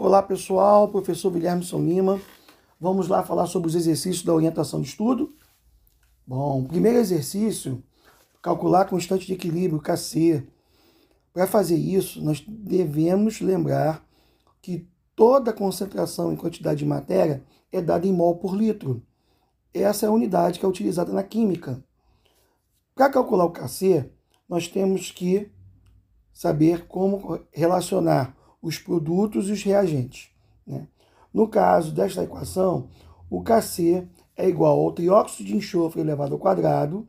Olá pessoal, professor Guilherme São Lima. Vamos lá falar sobre os exercícios da orientação de estudo. Bom, primeiro exercício, calcular a constante de equilíbrio, KC. Para fazer isso, nós devemos lembrar que toda concentração em quantidade de matéria é dada em mol por litro. Essa é a unidade que é utilizada na química. Para calcular o KC, nós temos que saber como relacionar os produtos e os reagentes. Né? No caso desta equação, o Kc é igual ao trióxido de enxofre elevado ao quadrado,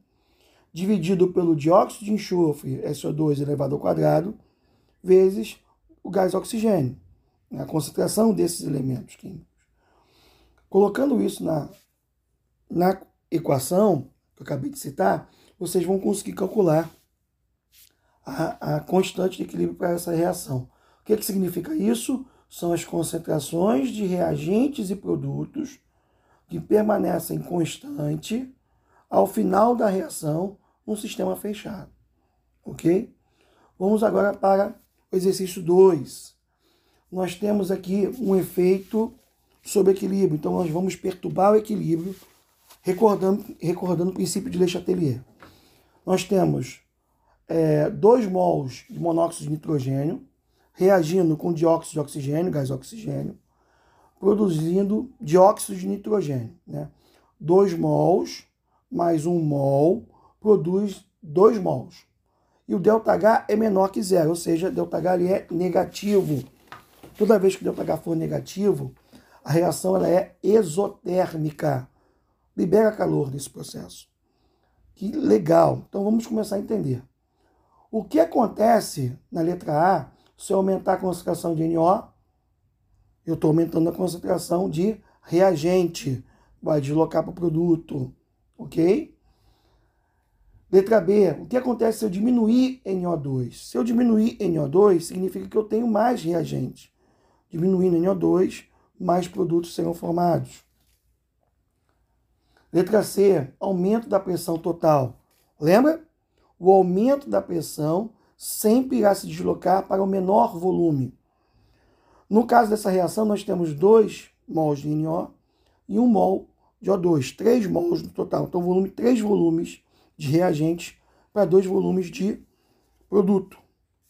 dividido pelo dióxido de enxofre, SO2 elevado ao quadrado, vezes o gás oxigênio, né? a concentração desses elementos químicos. Colocando isso na, na equação que eu acabei de citar, vocês vão conseguir calcular a, a constante de equilíbrio para essa reação que, que significa isso? São as concentrações de reagentes e produtos que permanecem constante ao final da reação num sistema fechado. Ok? Vamos agora para o exercício 2. Nós temos aqui um efeito sobre equilíbrio. Então, nós vamos perturbar o equilíbrio, recordando, recordando o princípio de Le Chatelier. Nós temos 2 é, mols de monóxido de nitrogênio reagindo com dióxido de oxigênio, gás oxigênio, produzindo dióxido de nitrogênio. Né? 2 mols mais 1 um mol produz 2 mols. E o ΔH é menor que zero, ou seja, ΔH ali é negativo. Toda vez que o ΔH for negativo, a reação ela é exotérmica. Libera calor nesse processo. Que legal. Então vamos começar a entender. O que acontece na letra A se eu aumentar a concentração de NO, eu estou aumentando a concentração de reagente. Vai deslocar para o produto. Ok? Letra B. O que acontece se eu diminuir NO2? Se eu diminuir NO2, significa que eu tenho mais reagente. Diminuindo NO2, mais produtos serão formados. Letra C. Aumento da pressão total. Lembra? O aumento da pressão sempre irá se deslocar para o menor volume. No caso dessa reação, nós temos 2 mols de NO e 1 mol de O2, 3 mols no total. Então, volume, 3 volumes de reagentes para 2 volumes de produto.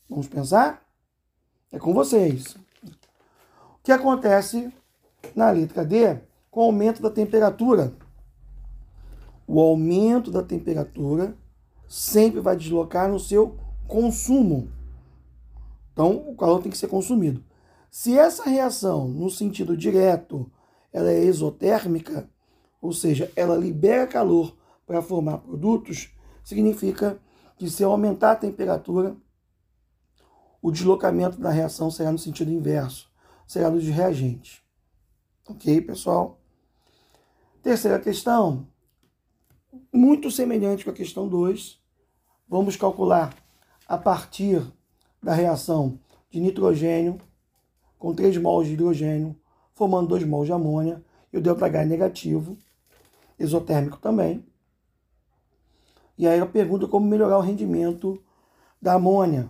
Vamos pensar? É com vocês. O que acontece na letra D com o aumento da temperatura? O aumento da temperatura sempre vai deslocar no seu consumo. Então, o calor tem que ser consumido. Se essa reação, no sentido direto, ela é exotérmica, ou seja, ela libera calor para formar produtos, significa que se eu aumentar a temperatura, o deslocamento da reação será no sentido inverso, será dos reagentes. Ok, pessoal? Terceira questão, muito semelhante com a questão 2, vamos calcular a partir da reação de nitrogênio com 3 mols de hidrogênio, formando 2 mols de amônia, e o ΔH é negativo, exotérmico também. E aí a pergunta como melhorar o rendimento da amônia.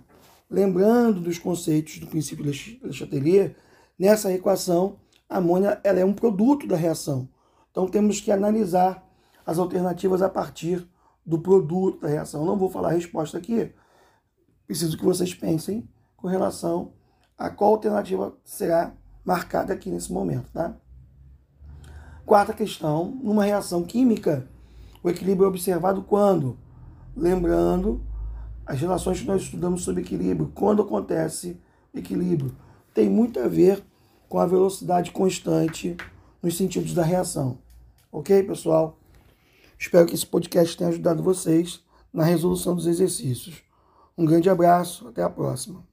Lembrando dos conceitos do princípio de Le Chatelier, nessa equação, a amônia ela é um produto da reação. Então temos que analisar as alternativas a partir do produto da reação. Não vou falar a resposta aqui, preciso que vocês pensem com relação a qual alternativa será marcada aqui nesse momento, tá? Quarta questão, numa reação química, o equilíbrio é observado quando? Lembrando as relações que nós estudamos sobre equilíbrio, quando acontece equilíbrio, tem muito a ver com a velocidade constante nos sentidos da reação. Ok, pessoal? Espero que esse podcast tenha ajudado vocês na resolução dos exercícios. Um grande abraço, até a próxima.